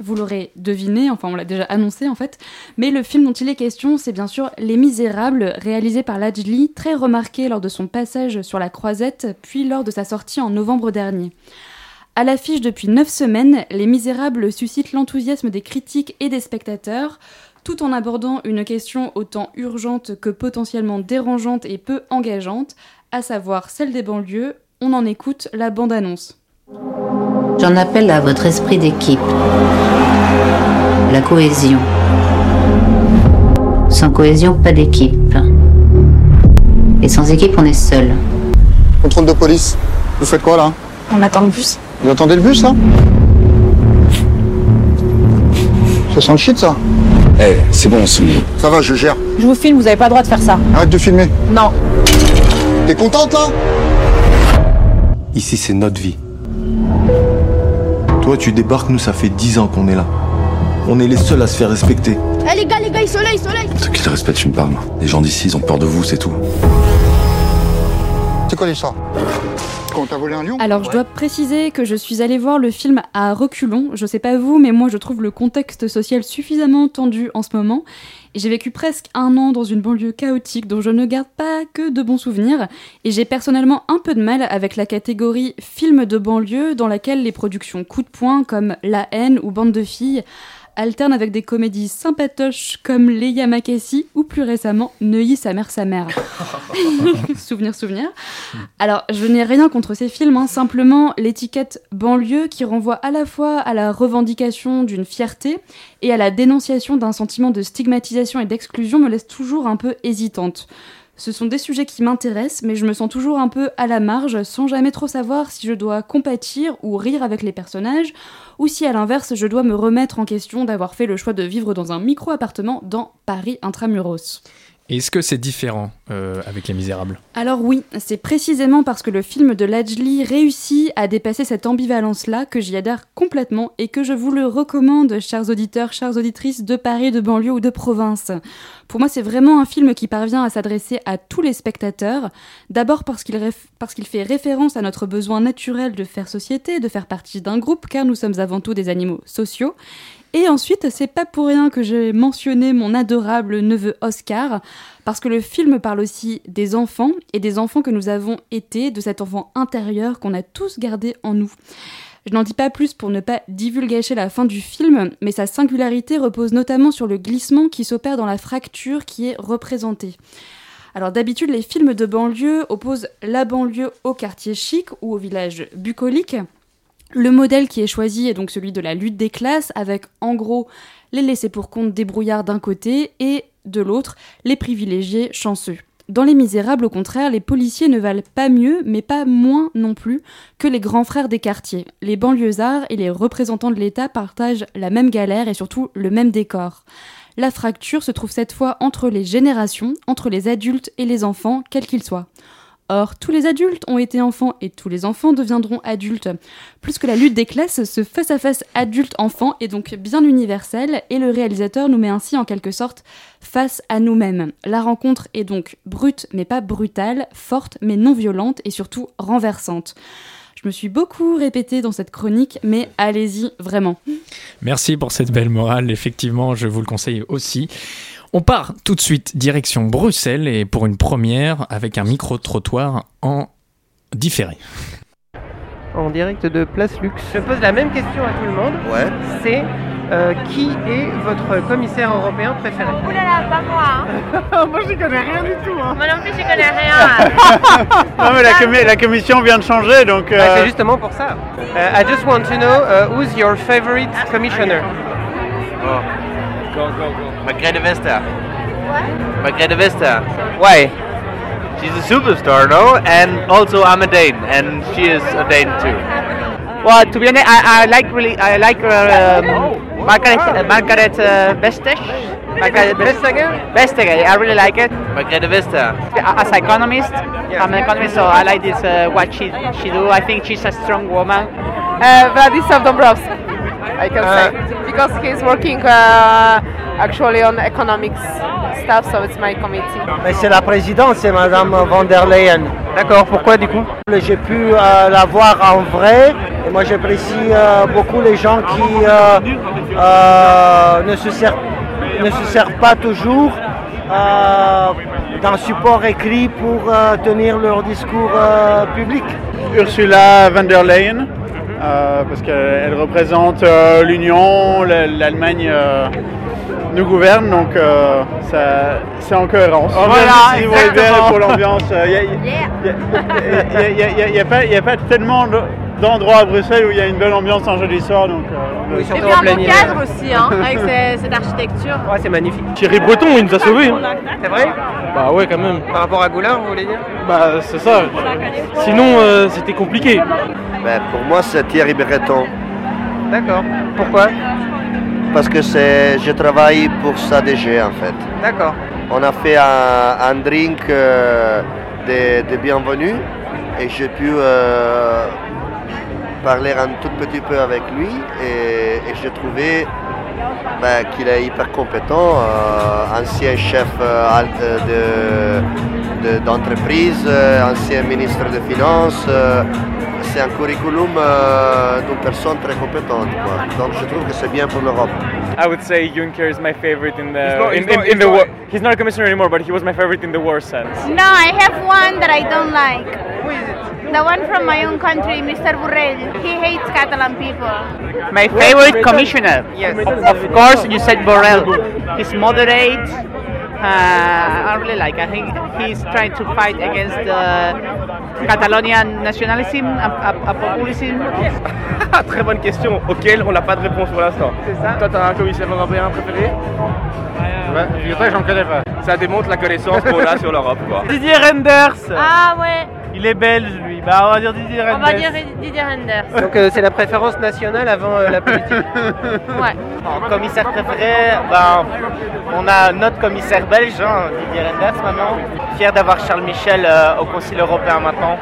Vous l'aurez deviné, enfin on l'a déjà annoncé en fait, mais le film dont il est question, c'est bien sûr Les Misérables, réalisé par Lajli, très remarqué lors de son passage sur la croisette, puis lors de sa sortie en novembre dernier. À l'affiche depuis 9 semaines, Les Misérables suscite l'enthousiasme des critiques et des spectateurs, tout en abordant une question autant urgente que potentiellement dérangeante et peu engageante, à savoir celle des banlieues. On en écoute la bande-annonce. J'en appelle à votre esprit d'équipe. la cohésion. Sans cohésion, pas d'équipe. Et sans équipe, on est seul. Contrôle de police. Vous faites quoi là? On attend le bus. Vous attendez le bus là? Ça sent le shit ça Eh, c'est bon, c'est bon. Ça va, je gère. Je vous filme, vous avez pas le droit de faire ça. Arrête de filmer. Non. T'es contente là? Ici, c'est notre vie. Toi, tu débarques, nous, ça fait 10 ans qu'on est là. On est les seuls à se faire respecter. Eh les gars, les gars, soleil, soleil De quel respect tu me parles Les gens d'ici, ils ont peur de vous, c'est tout. C'est quoi l'histoire? Quand t'as volé un lion Alors, je dois préciser que je suis allée voir le film à reculons. Je sais pas vous, mais moi, je trouve le contexte social suffisamment tendu en ce moment. Et j'ai vécu presque un an dans une banlieue chaotique dont je ne garde pas que de bons souvenirs. Et j'ai personnellement un peu de mal avec la catégorie film de banlieue dans laquelle les productions coup de poing comme La haine ou Bande de filles alternent avec des comédies sympatoches comme Leia Makassi ou plus récemment Neuilly sa mère sa mère. souvenir souvenir. Alors je n'ai rien contre ces films, hein, simplement l'étiquette banlieue qui renvoie à la fois à la revendication d'une fierté et à la dénonciation d'un sentiment de stigmatisation et d'exclusion me laisse toujours un peu hésitante. Ce sont des sujets qui m'intéressent, mais je me sens toujours un peu à la marge, sans jamais trop savoir si je dois compatir ou rire avec les personnages, ou si à l'inverse je dois me remettre en question d'avoir fait le choix de vivre dans un micro-appartement dans Paris intramuros. Est-ce que c'est différent euh, avec Les Misérables? Alors oui, c'est précisément parce que le film de Lajli réussit à dépasser cette ambivalence-là que j'y adhère complètement et que je vous le recommande, chers auditeurs, chères auditrices de Paris, de banlieue ou de province. Pour moi, c'est vraiment un film qui parvient à s'adresser à tous les spectateurs, d'abord parce qu'il réf- parce qu'il fait référence à notre besoin naturel de faire société, de faire partie d'un groupe, car nous sommes avant tout des animaux sociaux, et ensuite, c'est pas pour rien que j'ai mentionné mon adorable neveu Oscar, parce que le film parle aussi des enfants, et des enfants que nous avons été, de cet enfant intérieur qu'on a tous gardé en nous. Je n'en dis pas plus pour ne pas divulgacher la fin du film, mais sa singularité repose notamment sur le glissement qui s'opère dans la fracture qui est représentée. Alors d'habitude, les films de banlieue opposent la banlieue au quartier chic ou au village bucolique. Le modèle qui est choisi est donc celui de la lutte des classes, avec en gros les laissés pour compte débrouillards d'un côté et de l'autre les privilégiés chanceux. Dans Les Misérables, au contraire, les policiers ne valent pas mieux, mais pas moins non plus, que les grands frères des quartiers. Les banlieusards et les représentants de l'État partagent la même galère et surtout le même décor. La fracture se trouve cette fois entre les générations, entre les adultes et les enfants, quels qu'ils soient. Or, tous les adultes ont été enfants et tous les enfants deviendront adultes. Plus que la lutte des classes, ce face-à-face adulte-enfant est donc bien universel et le réalisateur nous met ainsi en quelque sorte face à nous-mêmes. La rencontre est donc brute mais pas brutale, forte mais non violente et surtout renversante. Je me suis beaucoup répétée dans cette chronique, mais allez-y vraiment. Merci pour cette belle morale, effectivement, je vous le conseille aussi. On part tout de suite direction Bruxelles et pour une première avec un micro-trottoir en différé. en direct de Place Lux. Je pose la même question à tout le monde. Ouais. C'est euh, qui est votre commissaire européen préféré? Oulala, pas moi. Hein. Moi, j'y connais rien du tout. Hein. Moi non plus, j'y connais rien. Non mais la, commi- la commission vient de changer donc. Bah, euh, c'est justement pour ça. Uh, I just want to know uh, who's your favorite commissioner? Oh. Go, go, go. Margrethe Vestager. What? Margrethe Vestager. Why? She's a superstar, no? And also I'm a Dane, and she is a Dane too. Well, to be honest, I, I like really, I like uh, um, Margaret, uh, Margaret uh, Vestager. Margaret Vestager? Vestager, I really like it. Margrethe Vestager. As an economist, I'm an economist, so I like this uh, what she she do. I think she's a strong woman. Uh, Vladislav Dombrovskis, I can say, because he's working uh, actually on economics stuff, so it's my committee. Mais c'est la présidente, c'est Madame von der Leyen. D'accord, pourquoi du coup? J'ai pu euh, la voir en vrai et moi j'apprécie euh, beaucoup les gens qui euh, euh, ne, se servent, ne se servent pas toujours euh, d'un support écrit pour euh, tenir leur discours euh, public. Ursula von der Leyen, parce qu'elle elle représente euh, l'Union, la- l'Allemagne euh, nous gouverne, donc euh, ça- c'est en cohérence. Voilà, Si vous exactement. pour l'ambiance, il n'y a, pas- tellement de- d'endroits à Bruxelles où il y a une belle ambiance un jeudi soir. Donc, euh, Et puis un beau cadre aussi, hein, avec ces- cette architecture. Ouais, c'est magnifique. Thierry Breton, il nous a sauvés. hein. C'est vrai? Bah ouais, quand même. Par rapport à Goulard, vous voulez dire? Bah c'est ça. Sinon, euh, c'était compliqué. Ben, pour moi, c'est Thierry Breton. D'accord. Pourquoi? Parce que c'est, je travaille pour sa DG en fait. D'accord. On a fait un, un drink euh, de, de bienvenue et j'ai pu euh, parler un tout petit peu avec lui et, et j'ai trouvé ben, qu'il est hyper compétent, euh, ancien chef de- de- d'entreprise, ancien ministre des Finances. C'est un curriculum euh, d'une personne très compétente. quoi. Donc je trouve que c'est bien pour l'Europe. I would say Juncker is my favorite in the He's not- in, he's in, not- in the war. He's not a commissioner anymore, but he was my favorite in the war sense. No, I have one that I don't like. The one from my own country, Mr. Burrell. He hates Catalan people. My favorite commissioner. Yes. Of, of course, you said Borrell. He's moderate. Uh, I really like. I think he's trying to fight against the Catalonian nationalism, a, populism. Très bonne question, auquel on n'a pas de réponse pour l'instant. C'est ça Toi, t'as un commissaire européen préféré? Ouais, que j'en connais pas. Ça démontre la connaissance qu'on a sur l'Europe, quoi. Didier Renders Ah ouais, Il est belge, lui. Bah, on va dire Didier Renders. on va dire Didier Renders. Donc, euh, c'est la préférence nationale avant euh, la politique Ouais. En commissaire préféré, ben, on a notre commissaire belge, hein, Didier Renders maintenant. Fier d'avoir Charles Michel euh, au Conseil européen maintenant.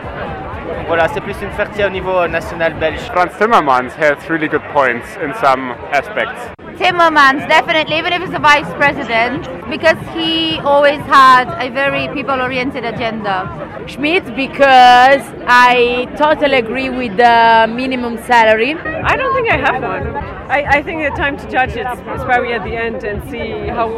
Donc voilà, c'est plus une fierté au niveau national belge. Franz Timmermans has really good points in some aspects. Timmermans, definitely, even if he's the vice president, because he always had a very people-oriented agenda. Schmidt because I totally agree with the minimum salary. I don't think I have one. I, I think the time to judge it is probably at the end and see how.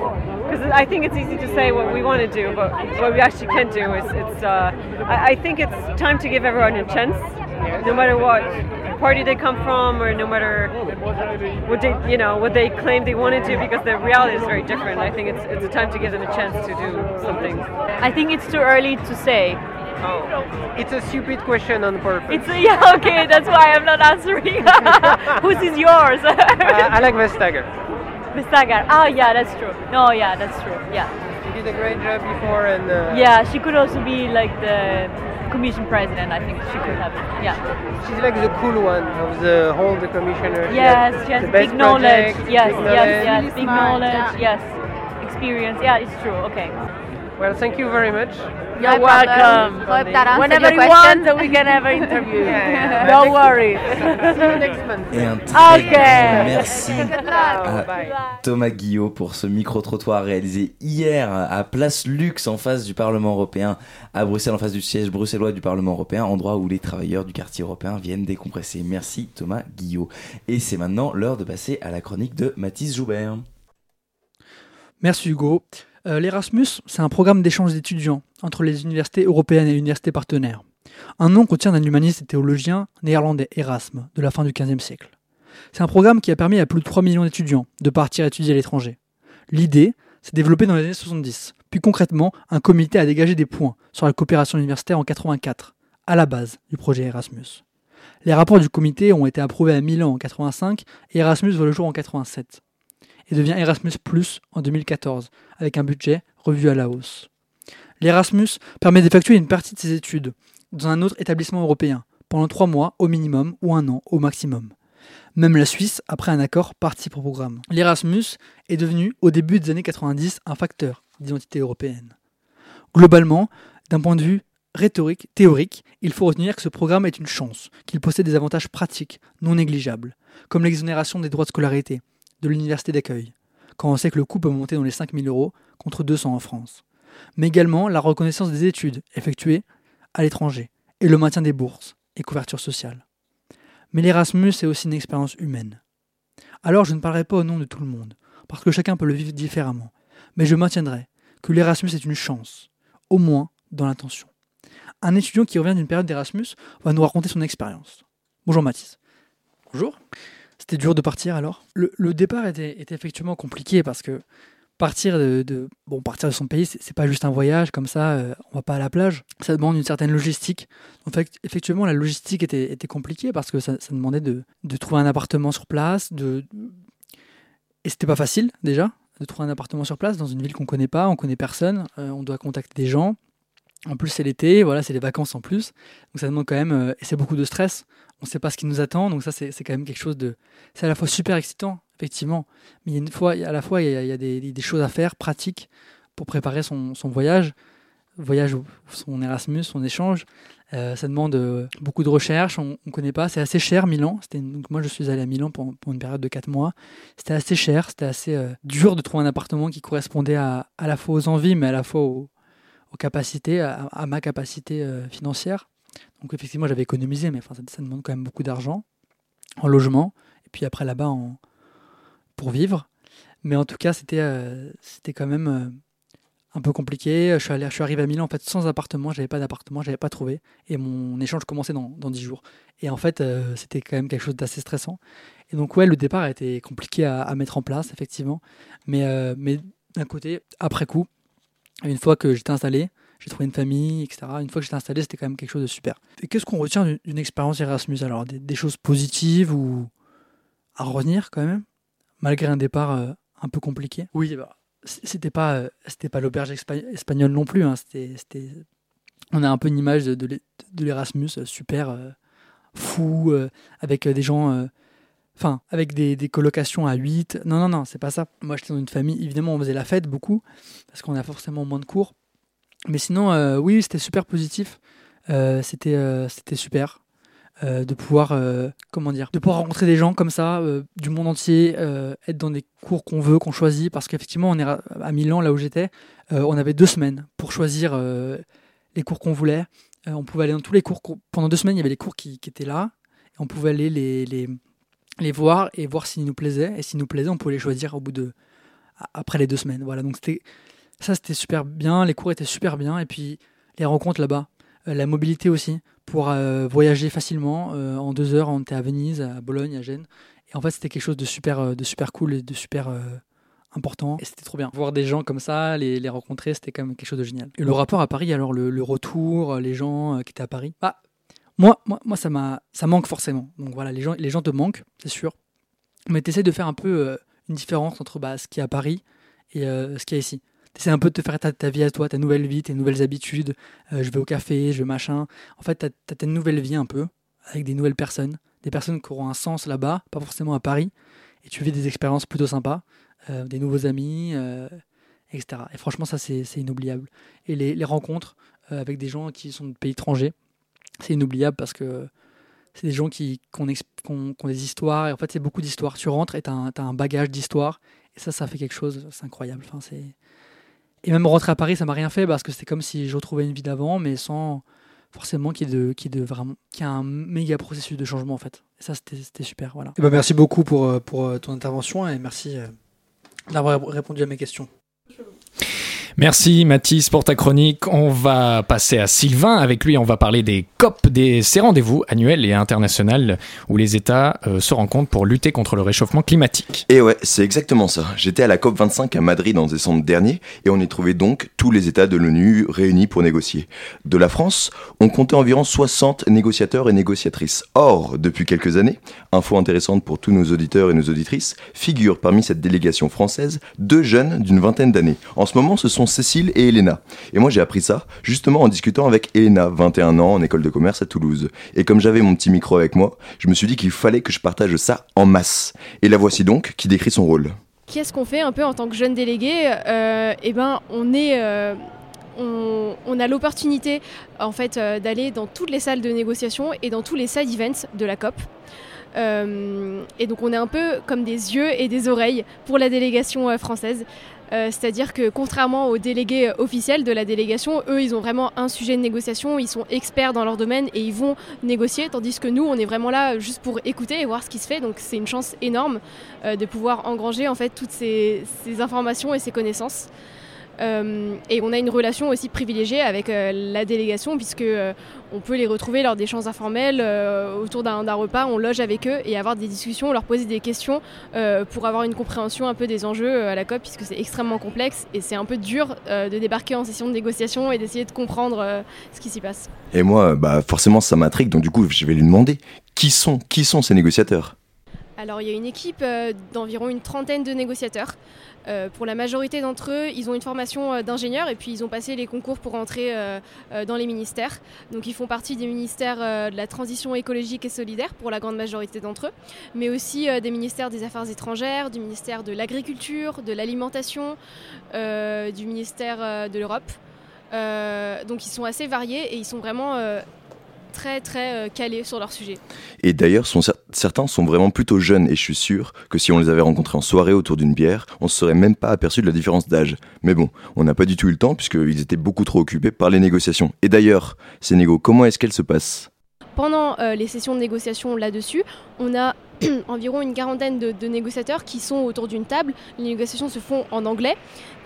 Because I think it's easy to say what we want to do, but what we actually can do is it's. Uh, I, I think it's time to give everyone a chance, no matter what party they come from or no matter what they you know what they claim they wanted to because the reality is very different. I think it's it's a time to give them a chance to do something. I think it's too early to say. Oh. It's a stupid question on purpose. It's yeah okay. That's why I'm not answering. Whose is yours? Uh, I like Vestager. Vestager. Oh yeah, that's true. No, yeah, that's true. Yeah. She did a great job before and. Uh, Yeah, she could also be like the commission president. I think she could have. Yeah. She's like the cool one of the whole the commissioner. She Yes, has yes, the best big knowledge. projects, Yes, big yes, knowledge. yes, big knowledge. Yes, experience. Yeah, it's true. Okay. Well, thank you very much. You're No welcome. Hope that Whenever your you question. want, we can have an interview. Yeah, yeah. Don't worry. Et un très Ok. grand merci à bye. Thomas Guillot pour ce micro-trottoir réalisé hier à Place Lux en face du Parlement européen, à Bruxelles en face du siège bruxellois du Parlement européen, endroit où les travailleurs du quartier européen viennent décompresser. Merci Thomas Guillot. Et c'est maintenant l'heure de passer à la chronique de Mathis Joubert. Merci Hugo. Euh, L'Erasmus, c'est un programme d'échange d'étudiants entre les universités européennes et universités partenaires. Un nom qu'on tient d'un humaniste et théologien néerlandais Erasme, de la fin du XVe siècle. C'est un programme qui a permis à plus de 3 millions d'étudiants de partir étudier à l'étranger. L'idée s'est développée dans les années 70, puis concrètement, un comité a dégagé des points sur la coopération universitaire en 84, à la base du projet Erasmus. Les rapports du comité ont été approuvés à Milan en 85 et Erasmus voit le jour en 87 et devient Erasmus en 2014, avec un budget revu à la hausse. L'Erasmus permet d'effectuer une partie de ses études dans un autre établissement européen, pendant trois mois au minimum ou un an au maximum. Même la Suisse, après un accord, participe au programme. L'Erasmus est devenu, au début des années 90, un facteur d'identité européenne. Globalement, d'un point de vue rhétorique, théorique, il faut retenir que ce programme est une chance, qu'il possède des avantages pratiques, non négligeables, comme l'exonération des droits de scolarité, de l'université d'accueil, quand on sait que le coût peut monter dans les 5000 euros contre 200 en France, mais également la reconnaissance des études effectuées à l'étranger et le maintien des bourses et couverture sociale. Mais l'Erasmus est aussi une expérience humaine. Alors je ne parlerai pas au nom de tout le monde, parce que chacun peut le vivre différemment, mais je maintiendrai que l'Erasmus est une chance, au moins dans l'intention. Un étudiant qui revient d'une période d'Erasmus va nous raconter son expérience. Bonjour Mathis. Bonjour. C'était dur de partir alors? Le, départ était, effectivement compliqué parce que partir de, bon partir de son pays c'est pas juste un voyage comme ça euh, on va pas à la plage. Ça demande une certaine logistique. En effectivement la logistique était, compliquée parce que ça, demandait de, de, trouver un appartement sur place de et c'était pas facile déjà de trouver un appartement sur place dans une ville qu'on connaît pas on connaît personne euh, on doit contacter des gens en plus c'est l'été voilà c'est les vacances en plus donc ça demande quand même euh, et c'est beaucoup de stress on sait pas ce qui nous attend donc ça c'est quand même quelque chose de c'est à la fois super excitant effectivement. Mais une fois, à la fois, il y a, des, choses à faire pratiques pour préparer son, voyage, voyage son Erasmus, son échange. Euh, ça demande euh, beaucoup de recherche, on ne connaît pas, c'est assez cher Milan. Moi je suis allé à Milan pour, une période de 4 mois. C'était assez cher, c'était assez dur de trouver un appartement qui correspondait à, à la fois aux envies, mais à la fois aux, capacités, à, ma capacité financière. Donc effectivement j'avais économisé, mais ça, demande quand même beaucoup d'argent en logement. Et puis après là-bas en, pour vivre. Mais en tout cas, c'était euh, quand même euh, un peu compliqué. Je suis, arrivé à Milan en fait sans appartement, j'avais pas d'appartement, j'avais pas trouvé. Et mon échange commençait dans, dans 10 jours. Et en fait, euh, c'était quand même quelque chose d'assez stressant. Et donc, ouais, le départ a été compliqué à, mettre en place, effectivement. Mais d'un côté, après coup, une fois que j'étais installé, j'ai trouvé une famille, etc. Une fois que j'étais installé, c'était quand même quelque chose de super. Et qu'est-ce qu'on retient d'une expérience Erasmus? Alors, des, choses positives ou à revenir quand même malgré un départ euh, un peu compliqué? Oui, bah, c'était pas, euh, pas l'auberge espagnole non plus. Hein, on a un peu une image de, de l'Erasmus euh, super fou, avec des gens enfin, avec des, des, colocations à 8. Non, non, non, c'est pas ça. Moi, j'étais dans une famille, évidemment, on faisait la fête beaucoup, parce qu'on a forcément moins de cours. Mais sinon, oui, c'était super positif. c'était, c'était super. Euh, de pouvoir euh, comment dire de pouvoir rencontrer des gens comme ça euh, du monde entier être dans des cours qu'on veut qu'on choisit parce qu'effectivement on est à Milan là où j'étais on avait deux semaines pour choisir les cours qu'on voulait on pouvait aller dans tous les cours pendant deux semaines il y avait les cours qui, étaient là on pouvait aller les, les, les voir et voir s'ils nous plaisaient et s'ils nous plaisaient on pouvait les choisir au bout de après les deux semaines voilà donc c'était ça c'était super bien les cours étaient super bien et puis les rencontres là-bas la mobilité aussi pour euh, voyager facilement. Euh, en deux heures, on était à Venise, à Bologne, à Gênes. Et en fait, c'était quelque chose de super, euh, de super cool et de super important. Et c'était trop bien. Voir des gens comme ça, les, les rencontrer, c'était quand même quelque chose de génial. Et le rapport à Paris, alors le, retour, les gens qui étaient à Paris, bah, moi, moi, ça, ça manque forcément. Voilà, les gens, les gens te manquent, c'est sûr. Mais tu essaies de faire un peu une différence entre bah, ce qui est à Paris et ce qu'il y a ici. C'est un peu de te faire ta, vie à toi, ta nouvelle vie, tes nouvelles habitudes. Euh, je vais au café, je vais machin. En fait, tu as, ta nouvelle vie un peu, avec des nouvelles personnes, des personnes qui auront un sens là-bas, pas forcément à Paris. Et tu vis des expériences plutôt sympas, euh, des nouveaux amis, euh, etc. Et franchement, ça, c'est inoubliable. Et les, rencontres avec des gens qui sont de pays étrangers, c'est inoubliable parce que c'est des gens qui, ont, des histoires. Et en fait, c'est beaucoup d'histoires. Tu rentres et tu as, as, un bagage d'histoire. Et ça, ça fait quelque chose, c'est incroyable. Enfin, et même rentrer à Paris, ça m'a rien fait parce que c'était comme si je retrouvais une vie d'avant, mais sans forcément qu'il y, ait de, un méga processus de changement en fait. Et ça, c'était super. Voilà. Et ben, merci beaucoup pour, euh, pour euh, ton intervention et merci euh, d'avoir répondu à mes questions. Merci Mathis pour ta chronique. On va passer à Sylvain. Avec lui, on va parler des COP, des, ces rendez-vous annuels et internationaux où les États euh, se rencontrent pour lutter contre le réchauffement climatique. Et ouais, c'est exactement ça. J'étais à la COP 25 à Madrid en décembre dernier et on y trouvait donc tous les États de l'ONU réunis pour négocier. De la France, on comptait environ 60 négociateurs et négociatrices. Or, depuis quelques années, info intéressante pour tous nos auditeurs et nos auditrices, figurent parmi cette délégation française deux jeunes d'une vingtaine d'années. En ce moment, ce sont Cécile et Elena. Et moi j'ai appris ça justement en discutant avec Elena, 21 ans, en école de commerce à Toulouse. Et comme j'avais mon petit micro avec moi, je me suis dit qu'il fallait que je partage ça en masse. Et la voici donc qui décrit son rôle. Qu'est-ce qu'on fait un peu en tant que jeune délégué euh, Eh ben, on est euh, on, a l'opportunité en fait euh, d'aller dans toutes les salles de négociation et dans tous les side events de la COP. et donc on est un peu comme des yeux et des oreilles pour la délégation française. Euh, c'est-à-dire que contrairement aux délégués officiels de la délégation, eux, ils ont vraiment un sujet de négociation, ils sont experts dans leur domaine et ils vont négocier, tandis que nous, on est vraiment là juste pour écouter et voir ce qui se fait. Donc c'est une chance énorme euh, de pouvoir engranger en fait toutes ces, informations et ces connaissances. Et on a une relation aussi privilégiée avec la délégation puisque on peut les retrouver lors d'échanges informels autour d'un repas, on loge avec eux et avoir des discussions, leur poser des questions pour avoir une compréhension un peu des enjeux à la COP puisque c'est extrêmement complexe et c'est un peu dur de débarquer en session de négociation et d'essayer de comprendre ce qui s'y passe. Et moi, bah forcément ça m'intrigue, donc du coup je vais lui demander qui sont, qui sont ces négociateurs? Alors il y a une équipe euh, d'environ une trentaine de négociateurs. Euh, pour la majorité d'entre eux, ils ont une formation euh, d'ingénieur et puis ils ont passé les concours pour entrer dans les ministères. Donc ils font partie des ministères de la transition écologique et solidaire pour la grande majorité d'entre eux, mais aussi des ministères des Affaires étrangères, du ministère de l'Agriculture, de l'Alimentation, du ministère de l'Europe. donc ils sont assez variés et ils sont vraiment très très euh, calés sur leur sujet. Et d'ailleurs, certains sont vraiment plutôt jeunes et je suis sûr que si on les avait rencontrés en soirée autour d'une bière, on ne serait même pas aperçu de la différence d'âge. Mais bon, on n'a pas du tout eu le temps puisqu'ils étaient beaucoup trop occupés par les négociations. Et d'ailleurs, ces négos, comment est-ce qu'elles se passent pendant euh, les sessions de négociation là-dessus, on a environ une quarantaine de, négociateurs qui sont autour d'une table. Les négociations se font en anglais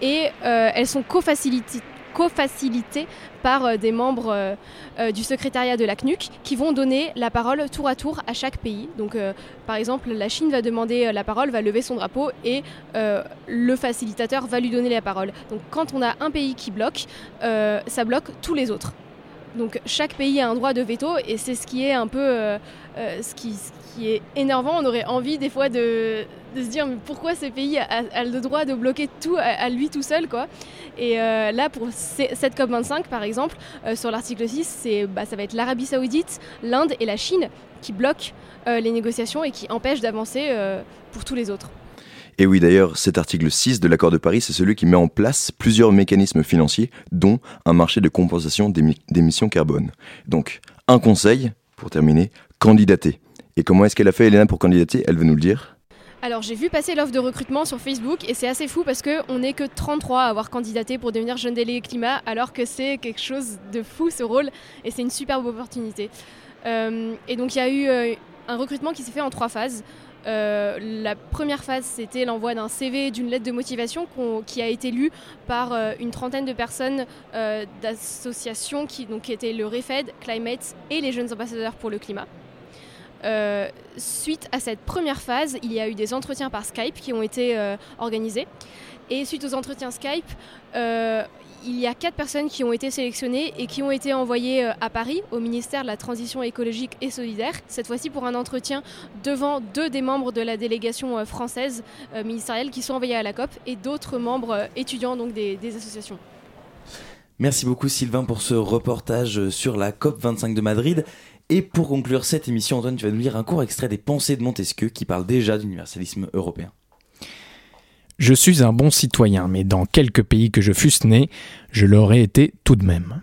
et euh, elles sont co-facilitées co-facilité par euh, des membres euh, euh, du secrétariat de la CNUC qui vont donner la parole tour à tour à chaque pays. Donc, par exemple, la Chine va demander la parole, va lever son drapeau et le facilitateur va lui donner la parole. Donc, quand on a un pays qui bloque, ça bloque tous les autres. Donc chaque pays a un droit de veto et c'est ce qui est un peu ce, qui, est énervant. On aurait envie des fois de, se dire mais pourquoi ce pays a, le droit de bloquer tout à, lui tout seul quoi? Et euh, là pour cette COP25 par exemple, euh, sur l'article 6, c'est, bah, ça va être l'Arabie Saoudite, l'Inde et la Chine qui bloquent euh, les négociations et qui empêchent d'avancer pour tous les autres. Et oui, d'ailleurs, cet article 6 de l'accord de Paris, c'est celui qui met en place plusieurs mécanismes financiers, dont un marché de compensation d'émissions carbone. Donc, un conseil, pour terminer, candidater. Et comment est-ce qu'elle a fait, Elena, pour candidater? Elle veut nous le dire alors j'ai vu passer l'offre de recrutement sur Facebook et c'est assez fou parce qu'on n'est que 33 à avoir candidaté pour devenir jeune délégué climat alors que c'est quelque chose de fou ce rôle et c'est une superbe opportunité. Euh, et donc il y a eu euh, un recrutement qui s'est fait en trois phases. Euh, la première phase, c'était l'envoi d'un CV d'une lettre de motivation qui a été lue par une trentaine de personnes d'associations qui, qui étaient le REFED, Climate et les jeunes ambassadeurs pour le climat. Euh, suite à cette première phase, il y a eu des entretiens par Skype qui ont été euh, organisés. Et suite aux entretiens Skype, euh, il y a quatre personnes qui ont été sélectionnées et qui ont été envoyées à Paris, au ministère de la Transition écologique et solidaire, cette fois-ci pour un entretien devant deux des membres de la délégation française ministérielle qui sont envoyés à la COP et d'autres membres étudiants donc des, des associations. Merci beaucoup Sylvain pour ce reportage sur la COP 25 de Madrid. Et pour conclure cette émission, Antoine, tu vas nous lire un court extrait des Pensées de Montesquieu qui parle déjà d'universalisme européen. Je suis un bon citoyen, mais dans quelques pays que je fusse né, je l'aurais été tout de même.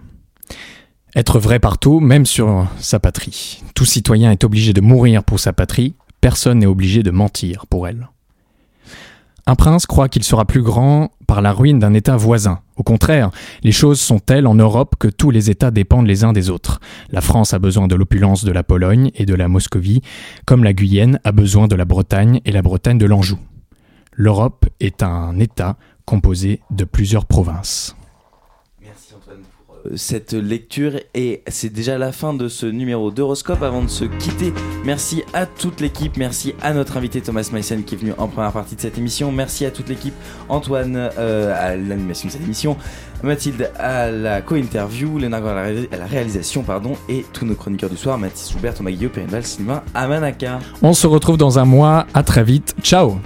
Être vrai partout, même sur sa patrie. Tout citoyen est obligé de mourir pour sa patrie, personne n'est obligé de mentir pour elle. Un prince croit qu'il sera plus grand par la ruine d'un État voisin. Au contraire, les choses sont telles en Europe que tous les États dépendent les uns des autres. La France a besoin de l'opulence de la Pologne et de la Moscovie, comme la Guyenne a besoin de la Bretagne et la Bretagne de l'Anjou. L'Europe est un État composé de plusieurs provinces. Cette lecture. Et c'est déjà la fin de ce numéro d'Horoscope. Avant de se quitter, merci à toute l'équipe, merci à notre invité Thomas Meissen qui est venu en première partie de cette émission, merci à toute l'équipe, Antoine euh, à l'animation de cette émission, Mathilde à la co-interview, Léonard à la réalisation pardon, et tous nos chroniqueurs du soir, Mathis Joubert, Thomas Guillaume, Perrinval, Sylvain Amanaka. On se retrouve dans un mois, à très vite, ciao